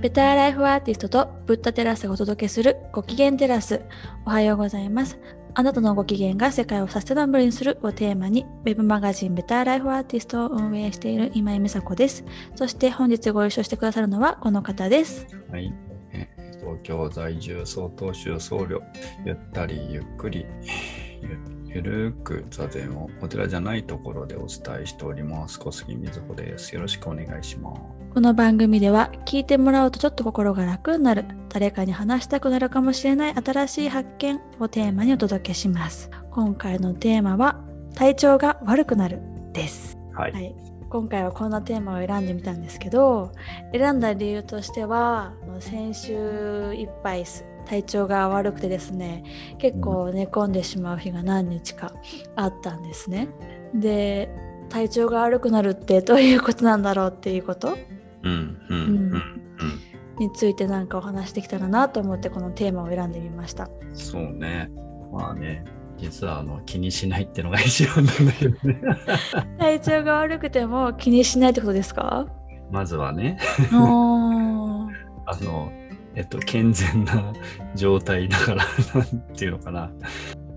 ベターライフアーティストとブッダテラスがお届けするご機嫌テラス。おはようございます。あなたのご機嫌が世界をサステナブルにするをテーマに、ウェブマガジンベターライフアーティストを運営している今井美佐子です。そして本日ご一緒してくださるのはこの方です。はい。東京在住、曹洞宗僧侶、ゆったりゆっくり、ゆるく座禅をお寺じゃないところでお伝えしております。小杉みずほです。よろしくお願いします。この番組では聞いてもらうとちょっと心が楽になる、誰かに話したくなるかもしれない新しい発見をテーマにお届けします。今回のテーマは体調が悪くなるです。はい。はい、今回はこんなテーマを選んでみたんですけど選んだ理由としては先週いっぱい体調が悪くてですね結構寝込んでしまう日が何日かあったんですね。で体調が悪くなるってどういうことなんだろうっていうこと。についてなんかお話できたらなと思ってこのテーマを選んでみました。そうね。まあね、実はあの気にしないってのが一番なんだけどね。体調が悪くても気にしないってことですか？まずはね、あ の、えっと、健全な状態だから、なんていうのかな。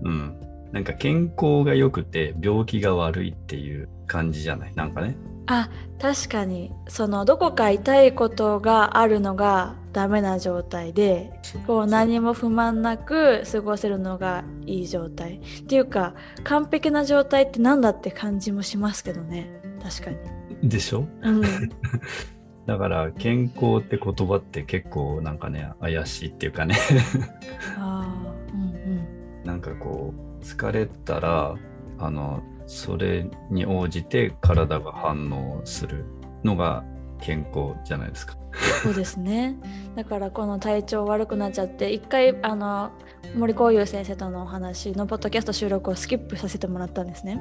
うん。なんか健康が良くて病気が悪いっていう感じじゃない？なんかね。あ確かに。そのどこか痛いことがあるのがダメな状態でこう何も不満なく過ごせるのがいい状態。っていうか完璧な状態ってなんだって感じもしますけどね。確かに。でしょ？うん、だから健康って言葉って結構なんかね怪しいっていうかね。あー。うんなんかこう疲れたらあのそれに応じて体が反応するのが健康じゃないですか。うん、そうですねだからこの体調悪くなっちゃって一回あの森光優先生とのお話のポッドキャスト収録をスキップさせてもらったんですね。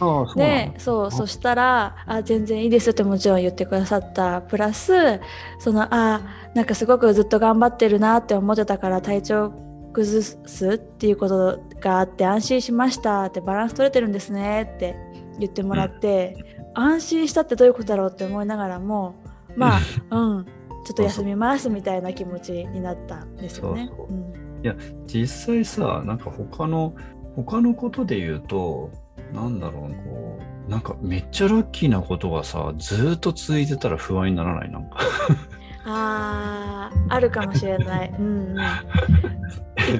ああそでそうそしたら「あ全然いいです」ってもちろん言ってくださったプラスそのあなんかすごくずっと頑張ってるなって思ってたから体調崩すっていうことがあって安心しましたってバランス取れてるんですねって言ってもらって、安心したってどういうことだろうって思いながらもまあうん。ちょっと休みますみたいな気持ちになったんですよね。そうそう。ん。実際さなんか他の他のことで言うとなんだろうこうなんかめっちゃラッキーなことがさずーっと続いてたら不安にならない？なんかあーあるかもしれない。うんうん、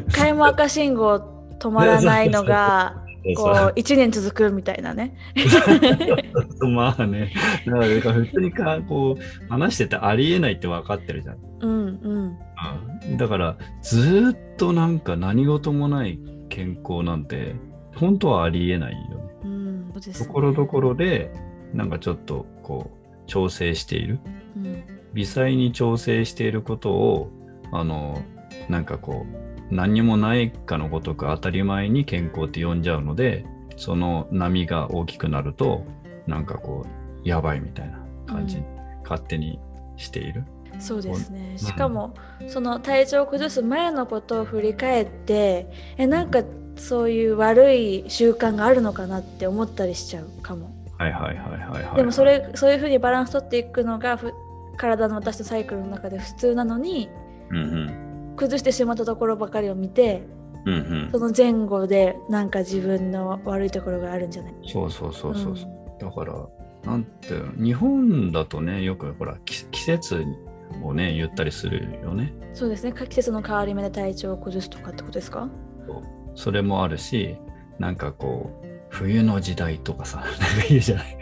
一回も赤信号止まらないのが こう1年続くみたいなね。まあねだから普通にかこう話しててありえないって分かってるじゃん。うんうんうんだからずーっとなんか何事もない健康なんて本当はありえないよね。うんねところどころでなんかちょっとこう調整しているうん微細に調整していることをあのなんかこう何にもないかのごとく当たり前に健康って呼んじゃうのでその波が大きくなるとなんかこうやばいみたいな感じに勝手にしている。そうですねんしかもその体調を崩す前のことを振り返ってえなんかそういう悪い習慣があるのかなって思ったりしちゃうかも。はいはいはいはいはい。でもそれそういうふうにバランス取っていくのがふ体の私のサイクルの中で普通なのにうんうん。崩してしまったところばかりを見てうんうん。その前後でなんか自分の悪いところがあるんじゃない？そうそうそうそうそう。だからなんて日本だとねよくほらき季節をね言ったりするよね。うんそうですね。季節の変わり目で体調を崩すとかってことですか？それもあるしなんかこう冬の時代とかさ なんか言うじゃない？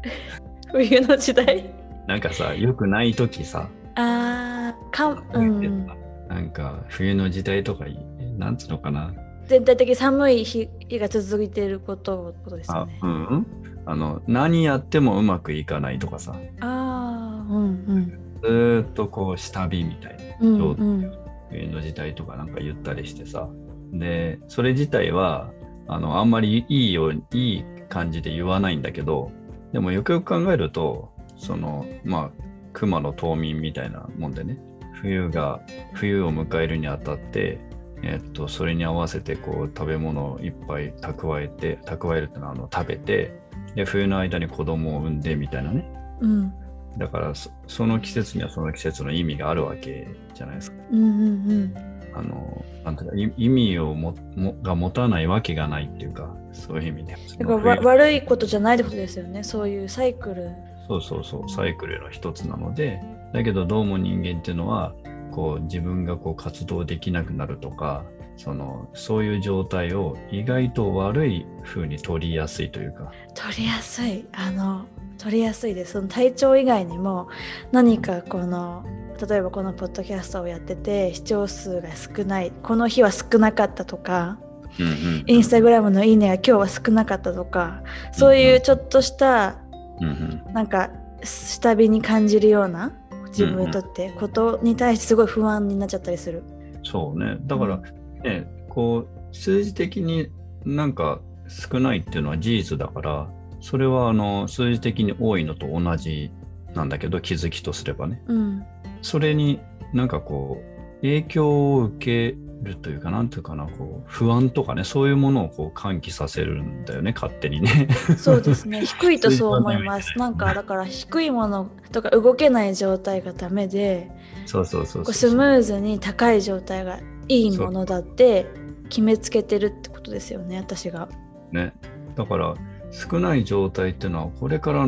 冬の時代？なんかさよくない時さ、あーかうん。なんか冬の時代とかいなんつうのかな。全体的に寒い日日が続いていることことですよあねうんうん。あの何やってもうまくいかないとかさ。あーうんずーっとこう下火みたいな。うんうん。冬の時代とかなんか言ったりしてさ。でそれ自体はあのあんまりいいよういい感じで言わないんだけどでもよくよく考えるとそのまあ熊の冬眠みたいなもんでね。冬が冬を迎えるにあたってえっとそれに合わせてこう食べ物をいっぱい蓄えて蓄えるってのはあの食べてで冬の間に子供を産んでみたいなね。うん。だからそその季節にはその季節の意味があるわけじゃないですか。うんうんうん。あのなんていうかい意味をももが持たないわけがないっていうかそういう意味で。だからわ悪いことじゃないってことですよね。そういうサイクルそうそうそうサイクルの一つなのでだけどどうも人間っていうのはこう自分がこう活動できなくなるとかそのそういう状態を意外と悪い風に取りやすいというか。取りやすい。あの取りやすいです。その体調以外にも何かこの例えばこのポッドキャストをやってて視聴数が少ない。この日は少なかったとかうんうんインスタグラムの「いいね」が今日は少なかったとかそういうちょっとしたうんうん。なんか下火に感じるような自分にとってことに対してすごい不安になっちゃったりする。そうね。だからね、こう数字的になんか少ないっていうのは事実だからそれはあの数字的に多いのと同じなんだけど気づきとすればね。うん。それになんかこう影響を受けるというかなんていうかなこう不安とかねそういうものをこう喚起させるんだよね勝手にね。そうですね。低いとそう思います。なんかだから低いものとか動けない状態がダメでそうそうそうスムーズに高い状態がいいものだって決めつけてるってことですよね私が。ね。だから少ない状態っていうのはこれから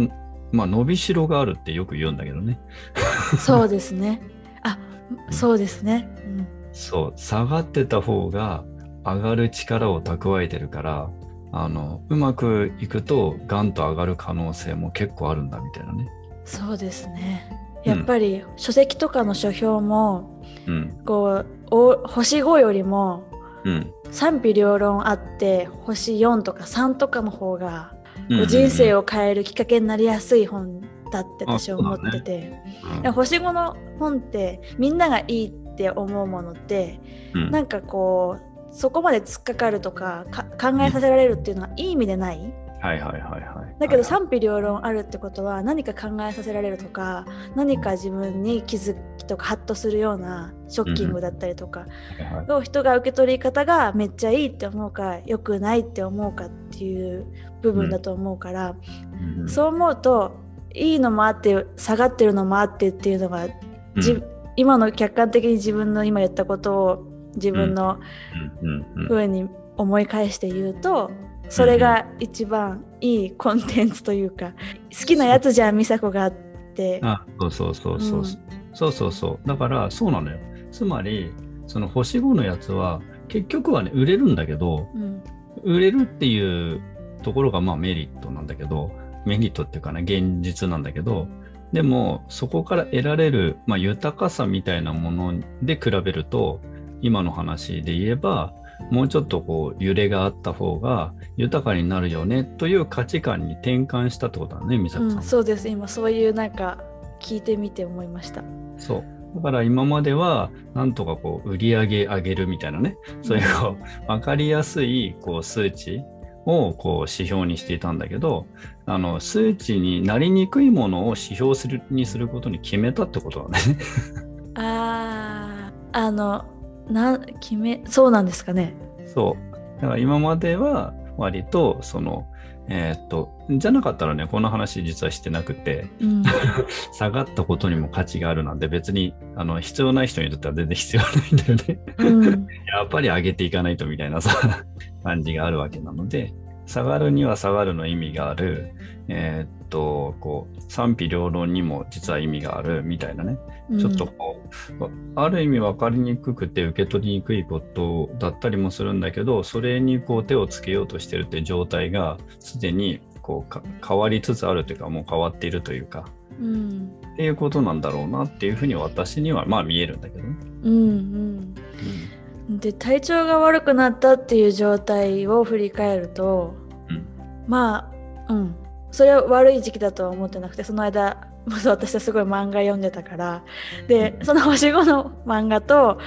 まあ伸びしろがあるってよく言うんだけどね。そうですね。あそうですね。うんそう下がってた方が上がる力を蓄えてるからあのうまくいくとガンと上がる可能性も結構あるんだみたいなね。そうですね。うん。やっぱり書籍とかの書評もうん。こうお星5よりもうん。賛否両論あって星4とか3とかの方が人生を、を変えるきっかけになりやすい本だって私は思ってて、うん。で星5の本ってみんながいいって思うものってうん。なんかこうそこまで突っかかるとかか考えさせられるっていうのはいい意味でない。はいはいはいはい。だけどはい賛否両論あるってことは何か考えさせられるとか何か自分に気づきとかハッとするようなショッキングだったりとかを人が受け取り方がめっちゃいいって思うか良くないって思うかっていう部分だと思うから、うんそう思うといいのもあって下がってるのもあってっていうのが、じうん今の客観的に自分の今言ったことを自分のうん。うに思い返して言うとそれが一番いいコンテンツというか好きなやつじゃん美佐子があって。あそうそうそうそう、うん。そうそうそう。だからそうなのよ。つまりその星5のやつは結局はね売れるんだけどうん。売れるっていうところがまあメリットなんだけどメリットっていうかね現実なんだけどでもそこから得られる、まあ、豊かさみたいなもので比べると今の話で言えばもうちょっとこう揺れがあった方が豊かになるよねという価値観に転換したってことだね美咲さん。うん、そうです今そういうなんか聞いてみて思いました。そう。だから今までは、なんとかこう、売り上げ上げるみたいなね、そういうこう、わかりやすいこう数値をこう指標にしていたんだけど、あの、数値になりにくいものを指標するにすることに決めたってことだね。あーあのな決めそうなんですかね。そう。だから今までは割と、その、えーっと、じゃなかったらね、この話実はしてなくて、うん、下がったことにも価値があるなんて別に、あの、必要ない人にとっては全然必要ないんだよね。うん、やっぱり上げていかないとみたいなさ、感じがあるわけなので、下がるには下がるの意味がある、えーっと、こう、賛否両論にも実は意味があるみたいなね、うん。ちょっとこう、ある意味分かりにくくて受け取りにくいことだったりもするんだけど、それにこう手をつけようとしてるって状態が、すでにこうか変わりつつあるというか、もう変わっているというか、うん。っていうことなんだろうなっていうふうに私にはまあ見えるんだけどね。うん。うん、で体調が悪くなったっていう状態を振り返ると、うん。まあうん。それは悪い時期だとは思ってなくてその間まず 私はすごい漫画読んでたから。でその星5の漫画と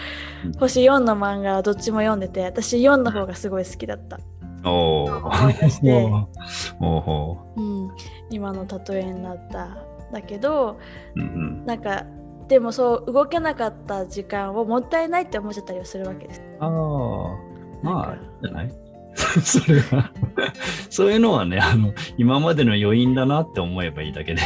うん。星4の漫画どっちも読んでて私4の方がすごい好きだった、お おほうん、今の例えになった。だけどう。うんうん。なんかでもそう動けなかった時間をもったいないって思っちゃったりはするわけです。ああ、まあじゃない？それは。そういうのはねあの今までの余韻だなって思えばいいだけで。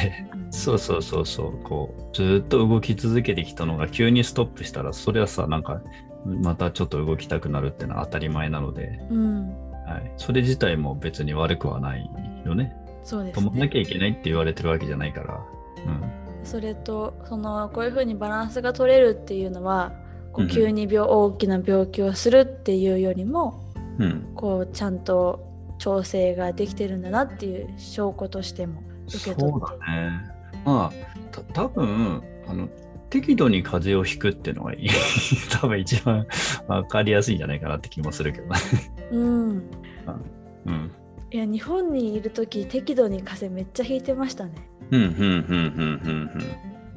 そうそうそうそう。こうずっと動き続けてきたのが急にストップしたらそれはさなんかまたちょっと動きたくなるってのは当たり前なので、うん、はい、それ自体も別に悪くはないよね。そうです止まんなね。きゃいけないって言われてるわけじゃないから。それとそのこういうふうにバランスが取れるっていうのはこうんううん急に病、大きな病気をするっていうよりもうん。うん。こうちゃんと調整ができてるんだなっていう証拠としても受け取ってそうだね。まあ、た多分あの適度に風邪をひくっていうのがいい 多分一番わかりやすいんじゃないかなって気もするけどね。うん うん。いや日本にいる時適度に風邪めっちゃひいてましたねうん、うん、うん、うん、うん、うん。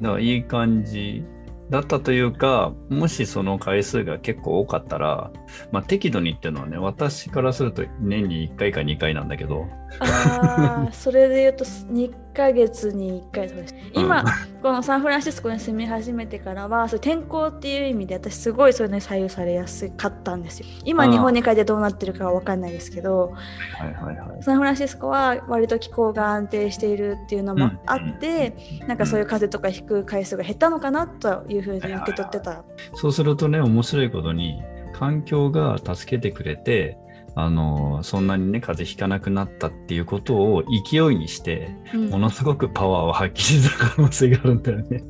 だからいい感じだったというか、もしその回数が結構多かったら、まあ適度にっていうのはね、私からすると年に1回か2回なんだけど、ああそれで言うと2ヶ月に1回とかです。今、このサンフランシスコに住み始めてからはそう天候っていう意味で私すごいそれに左右されやすかったんですよ。今日本に帰ってどうなってるかは分かんないですけどはいはいはい。サンフランシスコは割と気候が安定しているっていうのもあって、なんかそういう風邪とかひく回数が減ったのかなというふうに受け取ってた。そうするとね、面白いことに、環境が助けてくれて、あのそんなにね、風邪ひかなくなったっていうことを勢いにして、うんものすごくパワーを発揮した可能性があるんだよね。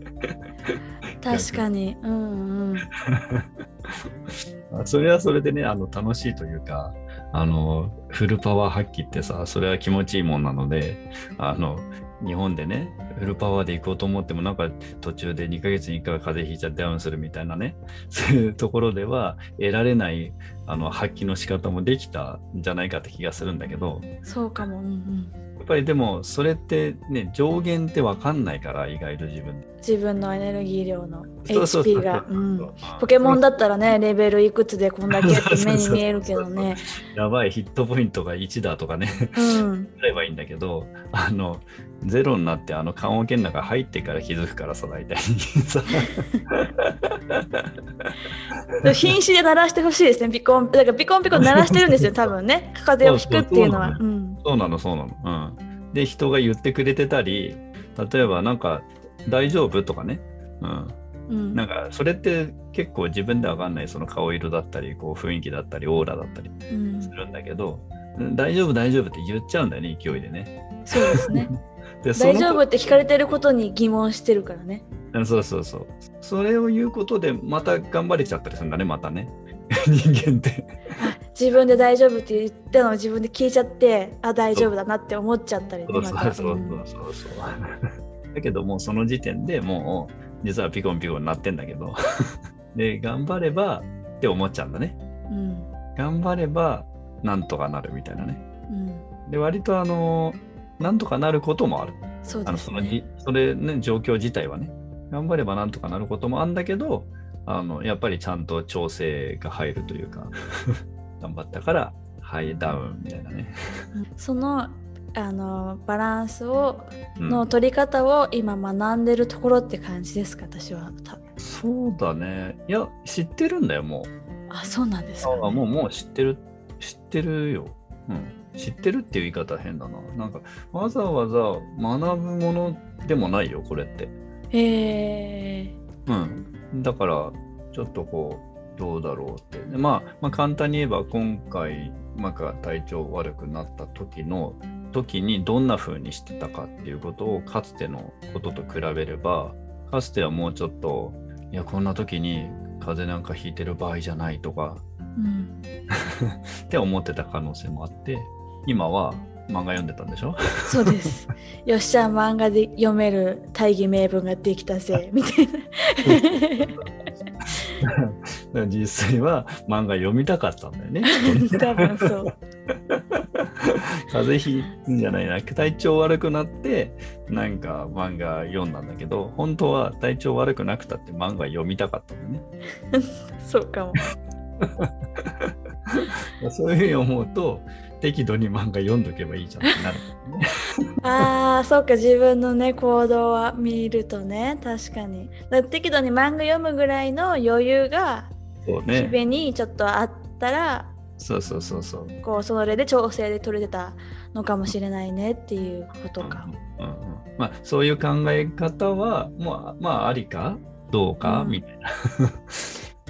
確かに。うんうん。あ それはそれでね、あの楽しいというか、あのフルパワー発揮ってさ、それは気持ちいいもんなので、あの日本でね、フルパワーで行こうと思っても、なんか途中で2ヶ月に1回は風邪ひいちゃってダウンするみたいなね、そういうところでは得られないあの発揮の仕方もできたんじゃないかって気がするんだけど、そうかも。うんうん。やっぱりでもそれってね、上限って分かんないから、意外と自分で。自分のエネルギー量の HP が。ポケモンだったらね、レベルいくつでこんだけ って目に見えるけどね。やばいヒットポイントが1だとかね、うん。すればいいんだけど、あの、ゼロになって、あの、棺桶の中入ってから気づくからさ、大体。さ瀕死で鳴らしてほしいですね。ピコン、だからピコンピコン鳴らしてるんですよ、多分ね。風邪をひくっていうのは。うん。そうなの、そうなの。うん。で、人が言ってくれてたり、例えば、なんか、大丈夫とかね。うん。うん。なんか、それって結構自分でわかんない、その顔色だったり、こう、雰囲気だったり、オーラだったりうんするんだけど、うん大丈夫、大丈夫って言っちゃうんだよね、勢いでね。そうですね。で大丈夫って聞かれてることに疑問してるからね。うんそうそうそう。それを言うことで、また頑張れちゃったりするんだね、またね。人間って。あ自分で大丈夫って言ったのを自分で聞いちゃって、あ、大丈夫だなって思っちゃったりね、そう。そうそううんそうそう。だけどもうその時点でもう実はピコンピコンになってんだけど で頑張ればって思っちゃうんだねうん。頑張ればなんとかなるみたいなねうん。で割とあのなんとかなることもあるそうですあのその。それね状況自体はね頑張ればなんとかなることもあるんだけどあのやっぱりちゃんと調整が入るというか頑張ったからハイダウンみたいなね、そのあのバランスをうん。の取り方を今学んでるところって感じですか私はたそうだね。いや知ってるんだよもう。あそうなんですか、ね、あもうもう知ってる知ってるよ、うん、知ってるっていう言い方変だな。なんかわざわざ学ぶものでもないよこれって。へえうん。だからちょっとこうどうだろうって。で、まあ、まあ簡単に言えば今回なんか体調悪くなった時の時にどんな風にしてたかっていうことをかつてのことと比べればかつてはもうちょっといやこんな時に風邪なんかひいてる場合じゃないとかうん。って思ってた可能性もあって今は漫画読んでたんでしょ？そうです。よっしゃ漫画で読める大義名分ができたぜみたいだから実際は漫画読みたかったんだよね。な多分そう。風邪ひいんじゃないな。体調悪くなってなんか漫画読んだんだけど本当は体調悪くなくたって漫画読みたかったんだよ そうかも。ね。そういうふうに思うと適度に漫画読んどけばいいじゃんってなるね。あーそうか自分のね行動は見るとね確かに適度に漫画読むぐらいの余裕が日そうね。々にちょっとあったらそうそうそうそう。こうそれで調整で取れてたのかもしれないねっていうことか。うんうんうんまあそういう考え方はまあまあありか？どうか、うんみたいな。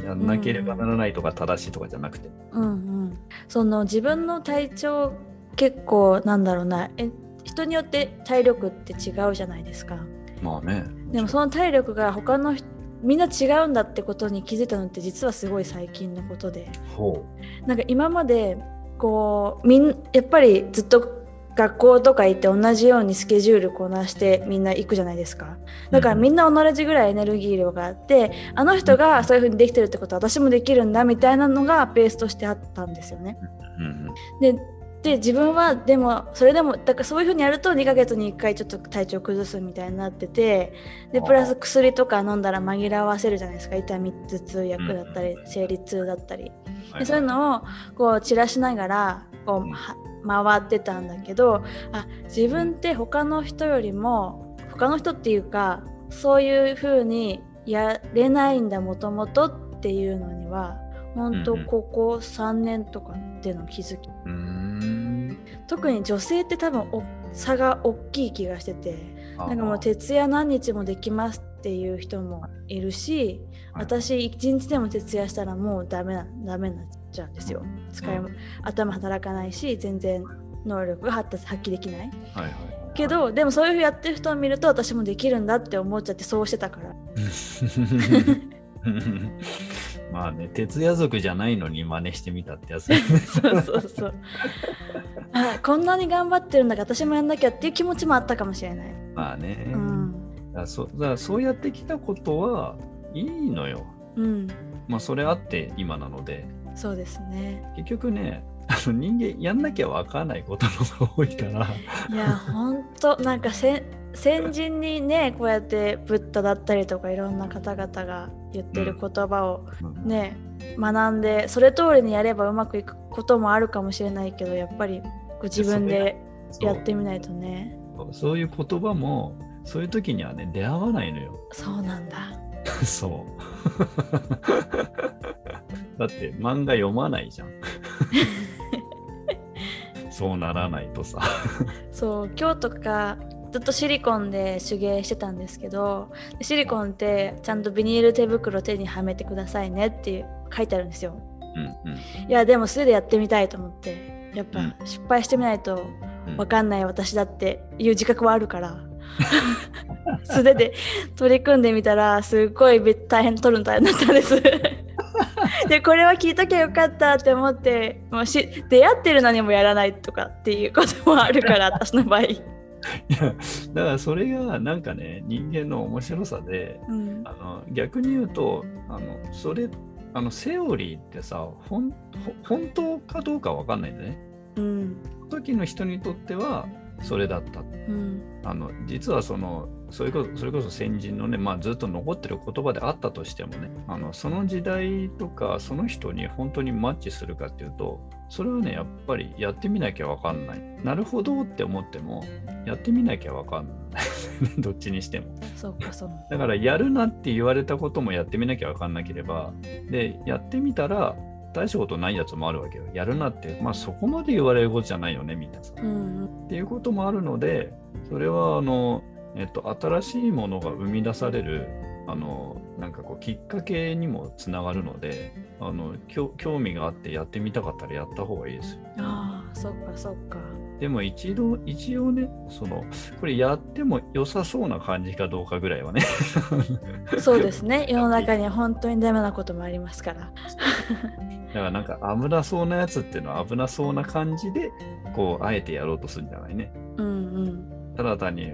やんなければならないとか正しいとかじゃなくて。うんうん、その自分の体調結構なんだろうなえ人によって体力って違うじゃないですか。まあね。でもその体力が他の人みんな違うんだってことに気づいたのって実はすごい最近のことでほなんか今までこうみんやっぱりずっと学校とか行って同じようにスケジュールこなしてみんな行くじゃないですかだからみんな同じぐらいエネルギー量があってあの人がそういう風にできてるってことは私もできるんだみたいなのがベースとしてあったんですよね。う。うんでで自分はでもそれでもだからそういう風にやると2ヶ月に1回ちょっと体調崩すみたいになっててでプラス薬とか飲んだら紛らわせるじゃないですか痛み頭痛薬だったり生理痛だったりうん。でそういうのをこう散らしながらこうは回ってたんだけどあ自分って他の人よりも他の人っていうかそういう風にやれないんだもともとっていうのには本当ここ3年とかっていうのを気づきうーん。特に女性って多分お差が大きい気がしててあなんかもう徹夜何日もできますっていう人もいるしはい。私一日でも徹夜したらもうダメなダメになっちゃうんですよ。使いも頭働かないし全然能力が発達発揮できない。はいはい。はい。けどでもそういうふうやってる人を見ると私もできるんだって思っちゃってそうしてたから。まあね、徹夜族じゃないのに真似してみたってやつ。そうそうそう。あこんなに頑張ってるんだから私もやんなきゃっていう気持ちもあったかもしれない、まあね。うん。だそだそうやってきたことはいいのよ。うん、まあそれあって今なので、そうですね。結局ね、あの人間やんなきゃ分からないことの方が多いから、いやほんとなんかせ先人にねこうやってブッダだったりとかいろんな方々が言ってる言葉をうん。ね、学んでそれ通りにやればうまくいくこともあるかもしれないけどやっぱりこう自分でやってみないとね。そう。そういう言葉も、そういう時にはね、出会わないのよ。そうなんだ そう。だって漫画読まないじゃん。そうならないとさ。そう今日とかずっとシリコンで手芸してたんですけどシリコンってちゃんとビニール手袋手にはめてくださいねっていう書いてあるんですようんうん。いやでも素手でやってみたいと思ってやっぱうん失敗してみないとうんわかんない私だっていう自覚はあるから 素手で取り組んでみたらすっごいべ大変取るの大変だったんです。でこれは聞いときゃよかったって思ってもうし出会ってるのにもやらないとかっていうこともあるから 私の場合、いやだからそれがなんかね人間の面白さでうん、あの逆に言うとあのそれあのセオリーってさほんほ本当かどうかわかんないんだね。うん。時の人にとってはそれだった。うん。あの実はそのそれこそそれこそ先人のね、まあ、ずっと残ってる言葉であったとしてもねあのその時代とかその人に本当にマッチするかっていうとそれはねやっぱりやってみなきゃわかんない。なるほどって思ってもやってみなきゃわかんない。どっちにしても。そうかそうだからやるなって言われたこともやってみなきゃわかんなければでやってみたら大したことないやつもあるわけよ。やるなってまあそこまで言われることじゃないよねみたいなさ。うん。っていうこともあるので、それはあの、えっと、新しいものが生み出される、あの、なんかこう、きっかけにもつながるので、あの、きょ興味があってやってみたかったらやった方がいいですよ。ああそっかそっかでも一度、一応ね、その、これやっても良さそうな感じかどうかぐらいはね。そうですね世の中には本当にダメなこともありますから だからなんか危なそうなやつっていうのは危なそうな感じで、こう、あえてやろうとするんじゃないね。うんうんただ単に、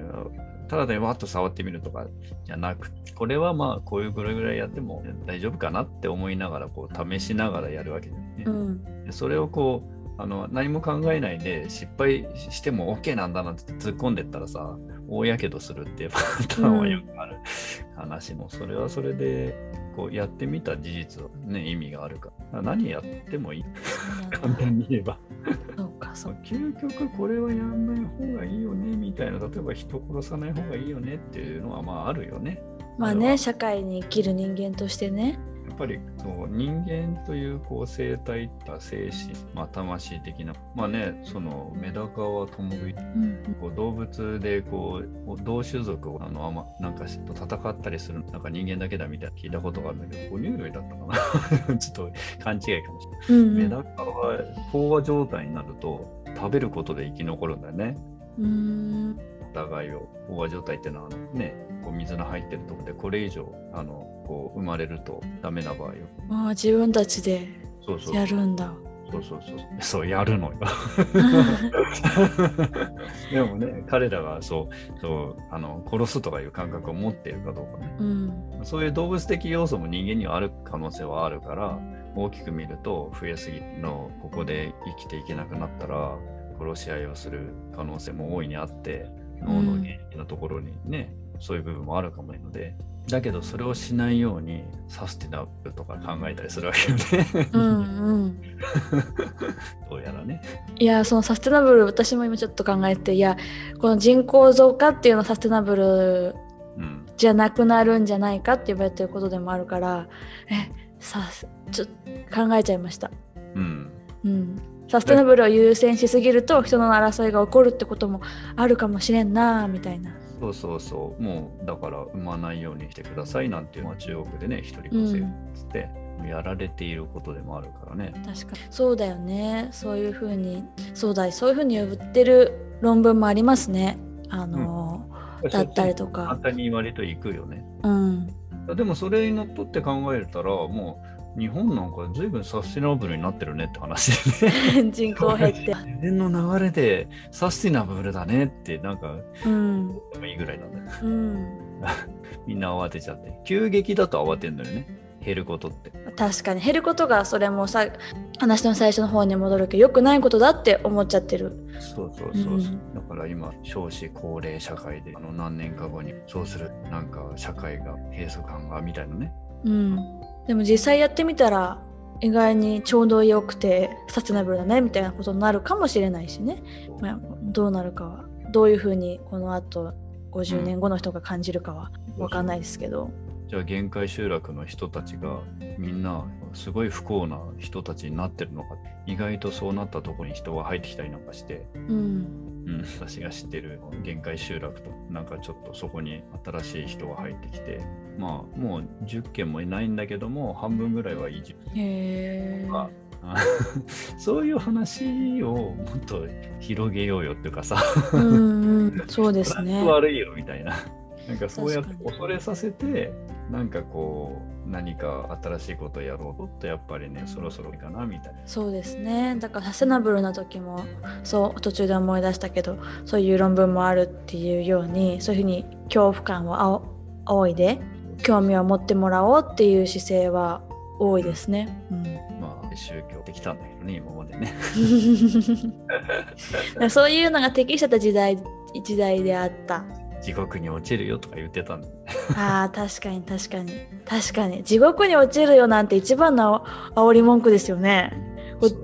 ただ単にわっと触ってみるとかじゃなくて、これはまあこういうぐらいぐらいやっても大丈夫かなって思いながら、こう試しながらやるわけだよね。うんでそれをこう、あの何も考えないで失敗しても OK なんだなって突っ込んでったらさ、大やけどするっていうパターンはよくある話も、それはそれでこうやってみた事実はね、意味があるから。何やってもいい。簡単に言えば。そうかそう究極これはやんない方がいいよねみたいな例えば人殺さない方がいいよねっていうのはまああるよね。まあね社会に生きる人間としてねやっぱりそう人間というこう生態った精神、まあ、魂的なまあねそのメダカはともぐこう動物でこう同種族をあのあまなんかと戦ったりするなんか人間だけだみたいな聞いたことがあるんだけど哺乳類だったかな。ちょっと勘違いかもしれない、うんうん、メダカは飽和状態になると食べることで生き残るんだよね。うん。お互いを飽和状態っていうのはねこう水の入ってるところでこれ以上あのこう生まれるとダメな場合をああ自分たちでやるんだ。そうそうそう。そうやるのよ。でもね彼らがそうそうあの殺すとかいう感覚を持っているかどうかね、うん、そういう動物的要素も人間にはある可能性はあるから大きく見ると増えすぎのここで生きていけなくなったら殺し合いをする可能性も大いにあって脳の原因のところにね、うん、そういう部分もあるかもしれないのでだけどそれをしないようにサスティナブルとか考えたりするわけよねうん、うん、どうやらね。いやそのサステナブル私も今ちょっと考えていやこの人口増加っていうのはサステナブルじゃなくなるんじゃないかって言われてることでもあるからえさちょっと考えちゃいました。うん、うんサステナブルを優先しすぎると人の争いが起こるってこともあるかもしれんなみたいな。そうそうそう。もうだから産まないようにしてくださいなんていうのは中国でね一人子制っつって、うん、やられていることでもあるからね。確かに。そうだよね。そういうふうにそうだそういうふうに呼ってる論文もありますね。あの、うん、だったりとか。簡単に言われるといくよね。うん。でもそれにのっとって考えたらもう日本なんか随分サスティナブルになってるねって話でね。人口減って。自然の流れでサスティナブルだねってなんか、うん、でもいいぐらいなんだ。よ、うん、みんな慌てちゃって。急激だと慌てんのよね。減ることって。確かに減ることがそれもさ話の最初の方に戻るけどよくないことだって思っちゃってる。そうそうそうそう、うん、だから今少子高齢社会であの何年か後にそうするなんか社会が閉塞感がみたいなね。うんでも実際やってみたら意外にちょうどよくてサステナブルだねみたいなことになるかもしれないしね、まあ、どうなるかは。どういうふうにこのあと50年後の人が感じるかは分かんないですけど、うん、じゃあ限界集落の人たちがみんなすごい不幸な人たちになってるのか。意外とそうなったところに人が入ってきたりなんかして、うんうん、私が知ってる限界集落となんかちょっとそこに新しい人が入ってきてまあもう10件もいないんだけども半分ぐらいは移住へか そういう話をもっと広げようよっていうかさ。うん、そうですね。悪いよみたいななんかそうやって恐れさせてなんかこう何か新しいことをやろうとやっぱりねそろそろいいかなみたいなそうですねだからサステナブルな時もそう途中で思い出したけどそういう論文もあるっていうようにそういうふうに恐怖感を仰いで興味を持ってもらおうっていう姿勢は多いですね。うん、まあ宗教できたんだけどね今までね。そういうのが適してた時代時代であった。地獄に落ちるよとか言ってたんだ。ああ確かに確かに確かに地獄に落ちるよなんて一番の煽り文句ですよね。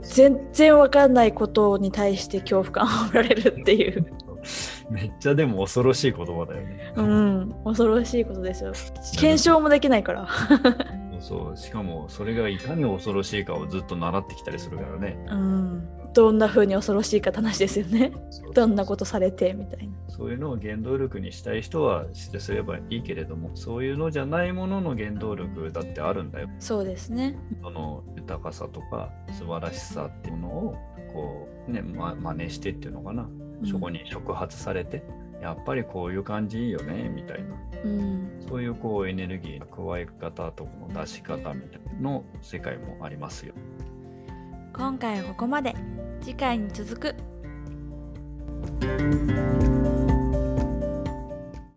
全然わかんないことに対して恐怖感を煽られるっていう。めっちゃでも恐ろしい言葉だよね。うん、恐ろしいことですよ。検証もできないから。そうしかもそれがいかに恐ろしいかをずっと習ってきたりするからね。うん、どんな風に恐ろしいか話ですよね。どんなことされてみたいな。そういうのを原動力にしたい人はしてすればいいけれども、そういうのじゃないものの原動力だってあるんだよ。そうですね。その豊かさとか素晴らしさっていうのをこうね、ま、真似してっていうのかな。そこに触発されて、うん、やっぱりこういう感じいいよねみたいな、うん、そういうこうエネルギーの加え方との出し方みたいなの世界もありますよ。今回はここまで。次回に続く。